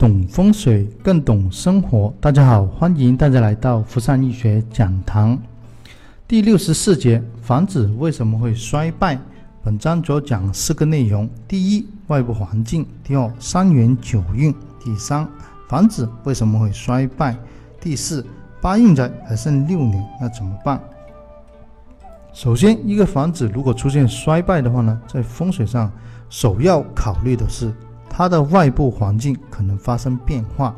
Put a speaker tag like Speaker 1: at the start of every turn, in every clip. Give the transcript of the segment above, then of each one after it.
Speaker 1: 懂风水更懂生活。大家好，欢迎大家来到福善易学讲堂。第六十四节，房子为什么会衰败？本章主要讲四个内容：第一，外部环境；第二，三元九运；第三，房子为什么会衰败？第四，八运宅还剩六年，那怎么办？首先，一个房子如果出现衰败的话呢，在风水上首要考虑的是它的外部环境可能发生变化。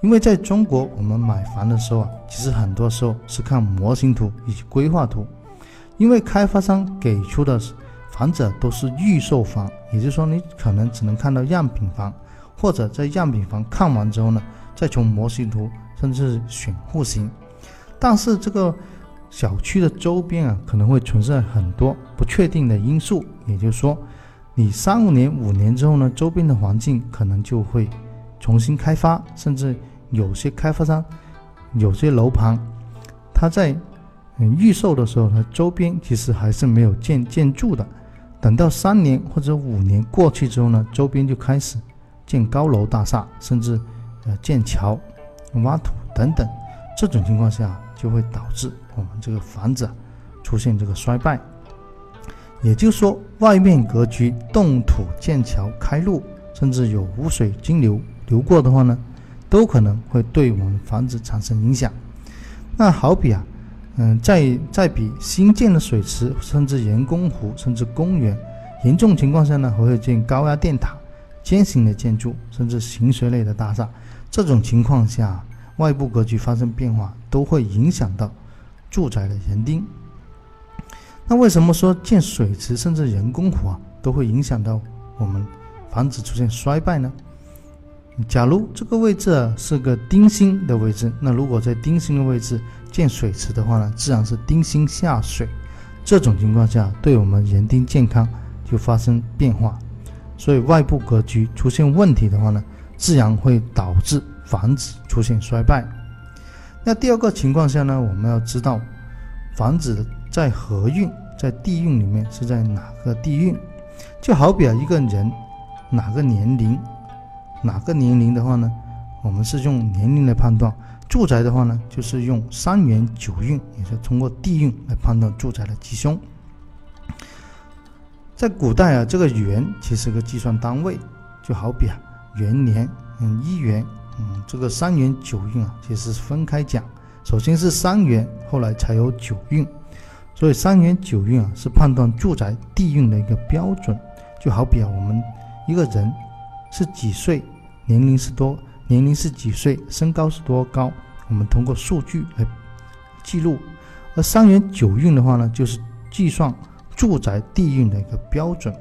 Speaker 1: 因为在中国，我们买房的时候啊，其实很多时候是看模型图以及规划图，因为开发商给出的房子都是预售房，也就是说你可能只能看到样品房，或者在样品房看完之后呢，再从模型图甚至选户型，但是这个。小区的周边啊，可能会存在很多不确定的因素，也就是说，你三五年、五年之后呢，周边的环境可能就会重新开发，甚至有些开发商、有些楼盘，它在嗯预售的时候，它周边其实还是没有建建筑的，等到三年或者五年过去之后呢，周边就开始建高楼大厦，甚至呃建桥、挖土等等，这种情况下就会导致。我们这个房子出现这个衰败，也就是说，外面格局动土建桥开路，甚至有污水经流流过的话呢，都可能会对我们房子产生影响。那好比啊，嗯，在在比新建的水池，甚至人工湖，甚至公园，严重情况下呢，还会建高压电塔、尖形的建筑，甚至行水类的大厦。这种情况下，外部格局发生变化，都会影响到。住宅的人丁，那为什么说建水池甚至人工湖啊，都会影响到我们房子出现衰败呢？假如这个位置是个丁星的位置，那如果在丁星的位置建水池的话呢，自然是丁星下水，这种情况下对我们人丁健康就发生变化，所以外部格局出现问题的话呢，自然会导致房子出现衰败。那第二个情况下呢，我们要知道房子在合运，在地运里面是在哪个地运？就好比啊，一个人哪个年龄，哪个年龄的话呢，我们是用年龄来判断；住宅的话呢，就是用三元九运，也是通过地运来判断住宅的吉凶。在古代啊，这个元其实是个计算单位，就好比啊元年，嗯一元。嗯，这个三元九运啊，其实是分开讲。首先是三元，后来才有九运。所以三元九运啊，是判断住宅地运的一个标准。就好比啊，我们一个人是几岁，年龄是多，年龄是几岁，身高是多高，我们通过数据来记录。而三元九运的话呢，就是计算住宅地运的一个标准。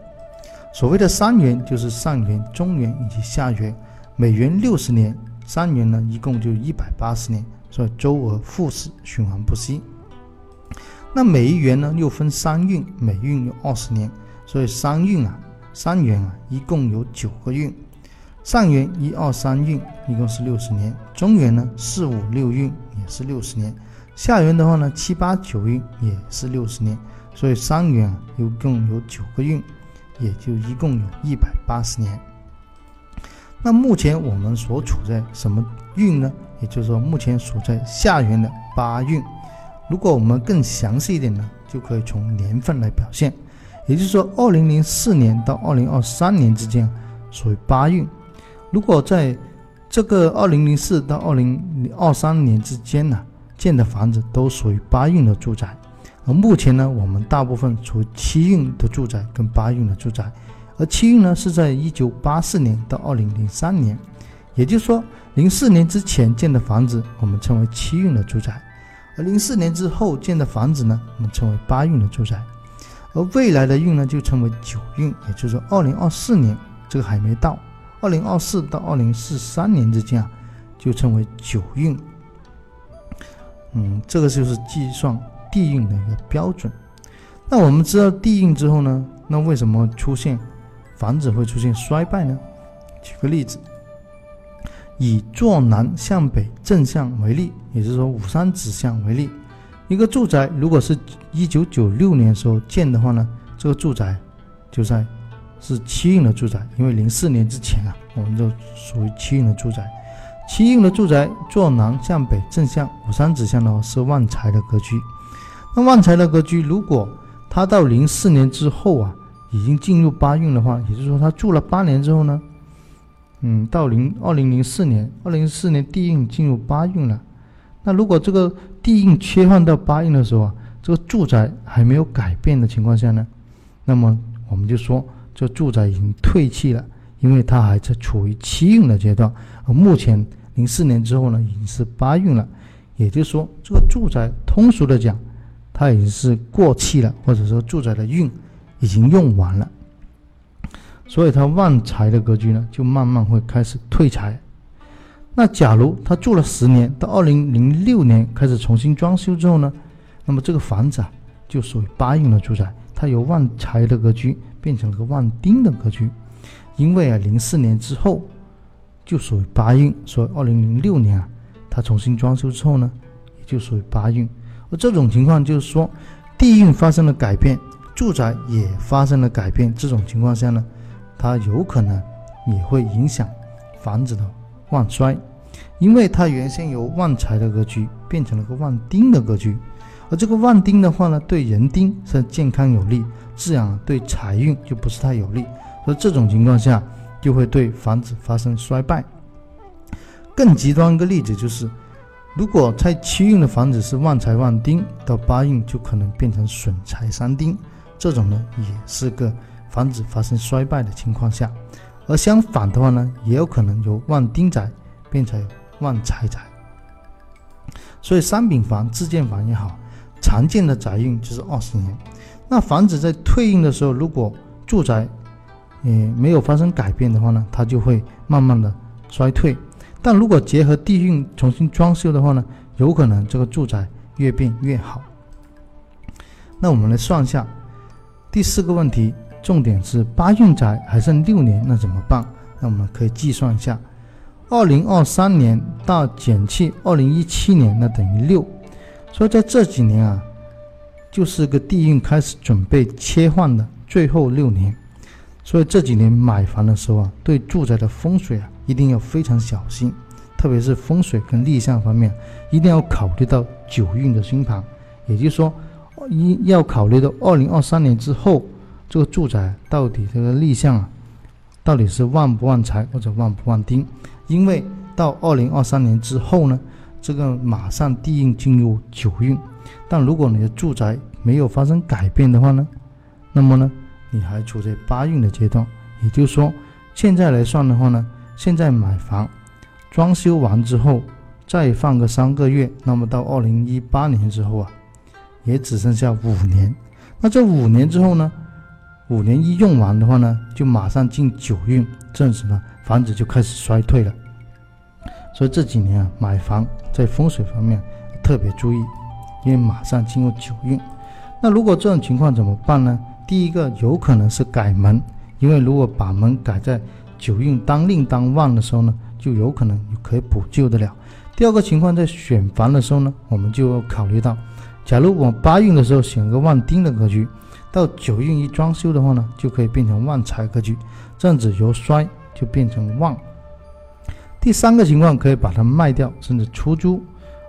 Speaker 1: 所谓的三元，就是上元、中元以及下元。每元六十年，三元呢，一共就一百八十年，所以周而复始，循环不息。那每一元呢，又分三运，每运有二十年，所以三运啊，三元啊，一共有九个运。上元一二三运一共是六十年，中元呢四五六运也是六十年，下元的话呢七八九运也是六十年，所以三元啊，一共有九个运，也就一共有一百八十年。那目前我们所处在什么运呢？也就是说，目前处在下元的八运。如果我们更详细一点呢，就可以从年份来表现。也就是说，二零零四年到二零二三年之间属于八运。如果在这个二零零四到二零二三年之间呢，建的房子都属于八运的住宅。而目前呢，我们大部分属于七运的住宅跟八运的住宅。而七运呢，是在一九八四年到二零零三年，也就是说，零四年之前建的房子，我们称为七运的住宅；而零四年之后建的房子呢，我们称为八运的住宅。而未来的运呢，就称为九运，也就是说，二零二四年这个还没到，二零二四到二零四三年之间啊，就称为九运。嗯，这个就是计算地运的一个标准。那我们知道地运之后呢，那为什么出现？房子会出现衰败呢？举个例子，以坐南向北正向为例，也就是说五山指向为例，一个住宅如果是一九九六年时候建的话呢，这个住宅就在是七运的住宅，因为零四年之前啊，我们就属于七运的住宅。七运的住宅坐南向北正向五山指向的话是旺财的格局。那旺财的格局，如果他到零四年之后啊，已经进入八运的话，也就是说他住了八年之后呢，嗯，到零二零零四年，二零零四年地运进入八运了。那如果这个地运切换到八运的时候啊，这个住宅还没有改变的情况下呢，那么我们就说这住宅已经退气了，因为它还在处于七运的阶段，而目前零四年之后呢，已经是八运了，也就是说这个住宅通俗的讲，它已经是过气了，或者说住宅的运已经用完了，所以它旺财的格局呢，就慢慢会开始退财。那假如他住了十年，到二零零六年开始重新装修之后呢，那么这个房子啊就属于八运的住宅，它由旺财的格局变成了个旺丁的格局，因为啊零四年之后就属于八运，所以二零零六年啊它重新装修之后呢，也就属于八运。而这种情况就是说，地运发生了改变，住宅也发生了改变，这种情况下呢，它有可能也会影响房子的。旺衰，因为它原先由旺财的格局变成了个旺丁的格局，而这个旺丁的话呢，对人丁是健康有利，自然对财运就不是太有利，所以这种情况下就会对房子发生衰败。更极端一个例子就是，如果在七运的房子是旺财旺丁，到八运就可能变成损财三丁，这种呢也是个房子发生衰败的情况下。而相反的话呢，也有可能由旺丁宅变成旺财宅。所以商品房、自建房也好，常见的宅运就是二十年。那房子在退运的时候，如果住宅也没有发生改变的话呢，它就会慢慢的衰退。但如果结合地运重新装修的话呢，有可能这个住宅越变越好。那我们来算一下第四个问题。重点是八运宅还剩六年，那怎么办？那我们可以计算一下，二零二三年到减去二零一七年，那等于六。所以在这几年啊，就是个地运开始准备切换的最后六年。所以这几年买房的时候啊，对住宅的风水啊，一定要非常小心，特别是风水跟立项方面，一定要考虑到九运的星盘，也就是说，一要考虑到二零二三年之后。这个住宅到底这个立项啊，到底是旺不旺财或者旺不旺丁？因为到二零二三年之后呢，这个马上地运进入九运，但如果你的住宅没有发生改变的话呢，那么呢，你还处在八运的阶段。也就是说，现在来算的话呢，现在买房，装修完之后再放个三个月，那么到二零一八年之后啊，也只剩下五年。那这五年之后呢？五年一用完的话呢，就马上进九运，这样子呢，房子就开始衰退了。所以这几年啊，买房在风水方面特别注意，因为马上进入九运。那如果这种情况怎么办呢？第一个有可能是改门，因为如果把门改在九运当令当旺的时候呢，就有可能可以补救得了。第二个情况在选房的时候呢，我们就要考虑到，假如我八运的时候选个旺丁的格局。到九运一装修的话呢，就可以变成旺财格局，这样子由衰就变成旺。第三个情况可以把它卖掉，甚至出租。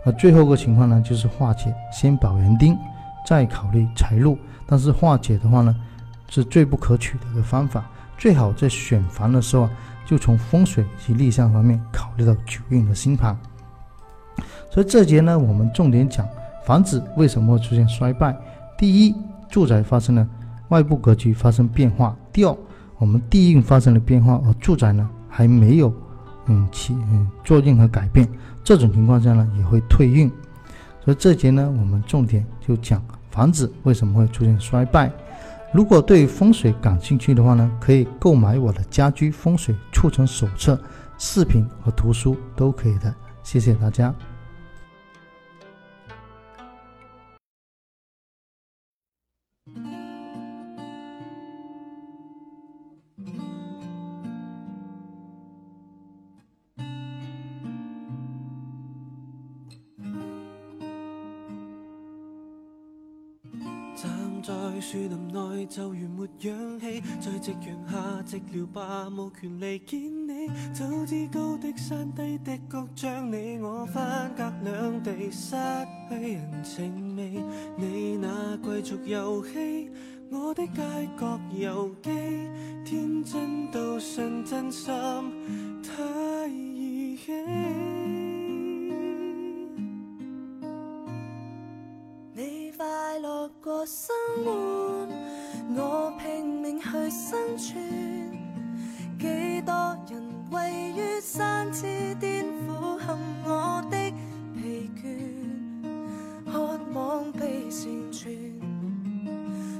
Speaker 1: 而最后个情况呢，就是化解，先保园丁，再考虑财路。但是化解的话呢，是最不可取的一个方法。最好在选房的时候啊，就从风水及立项方面考虑到九运的星盘。所以这节呢，我们重点讲房子为什么会出现衰败。第一。住宅发生了外部格局发生变化。第二，我们地运发生了变化，而住宅呢还没有嗯起嗯做任何改变。这种情况下呢也会退运。所以这节呢我们重点就讲房子为什么会出现衰败。如果对风水感兴趣的话呢，可以购买我的家居风水促成手册、视频和图书都可以的。谢谢大家。
Speaker 2: 站在树林内就如没氧气在夕阳下寂寥吧无权利见早知高的山低的谷，将你我分隔两地，失去人情味。你那贵族游戏，我的街角游记，天真到信真心，太儿戏。
Speaker 3: 你快乐过生活，我拼命去生存。几多人位于山之巅，俯瞰我的疲倦，渴望被成全。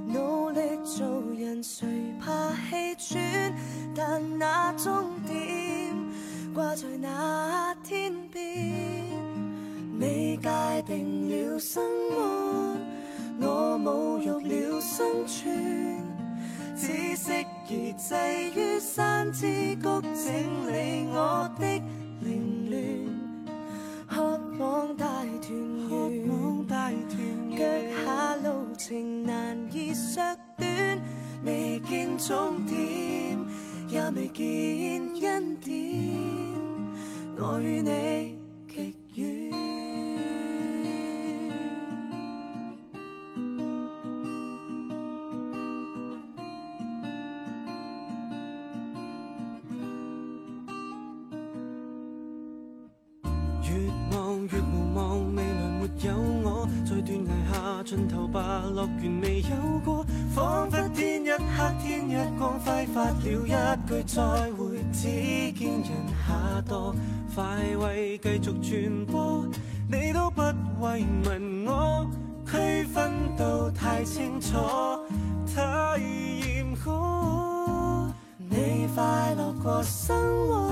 Speaker 3: 努力做人，谁怕气喘？但那终点挂在那天边，你界定了生山之谷，整理我的凌乱，渴望大团圆，脚下路程难以削短，未见终点，也未见恩典，我与你越望
Speaker 2: 越无望，未来没有我，在断崖下尽头吧，乐园未有过，仿佛天一黑，天一光，挥发了一句再会，只见人下堕，快慰继续传播，你都不慰问我，区分到太清楚，太严酷。
Speaker 3: 你快乐过生活，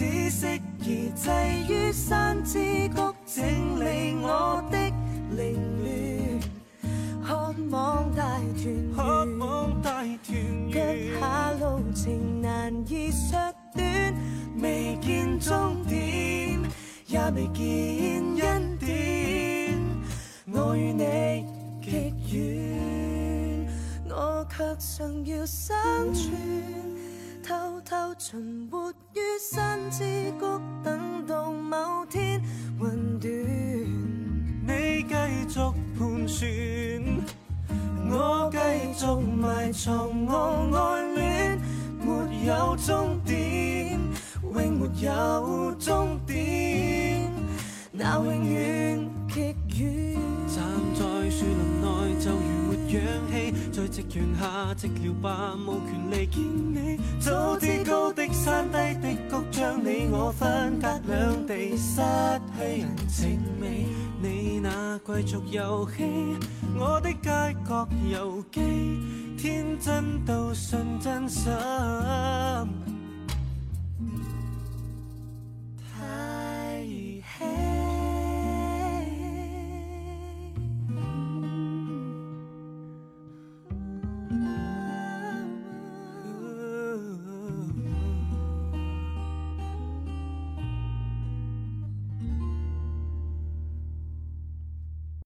Speaker 3: 只适宜滞于山之谷，整理我的凌乱，渴望大团圆，脚下路程难以削短，未见终点，也未见恩典，我与你极远，我却尚要生存。存活于山之谷，等到某天云断。
Speaker 2: 你继续盘旋，我继续埋藏我爱恋，没有终点，永没有终点，那永远极远。氧气。在夕阳下寂寥吧，无权利见你。早知高的山低的谷，将你我分隔两地，失去人情味。你那贵族游戏，我的街角游记，天真到信真心。